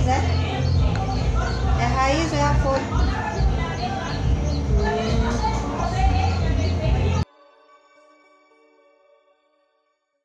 raiz, né? é? É a raiz ou é a folha?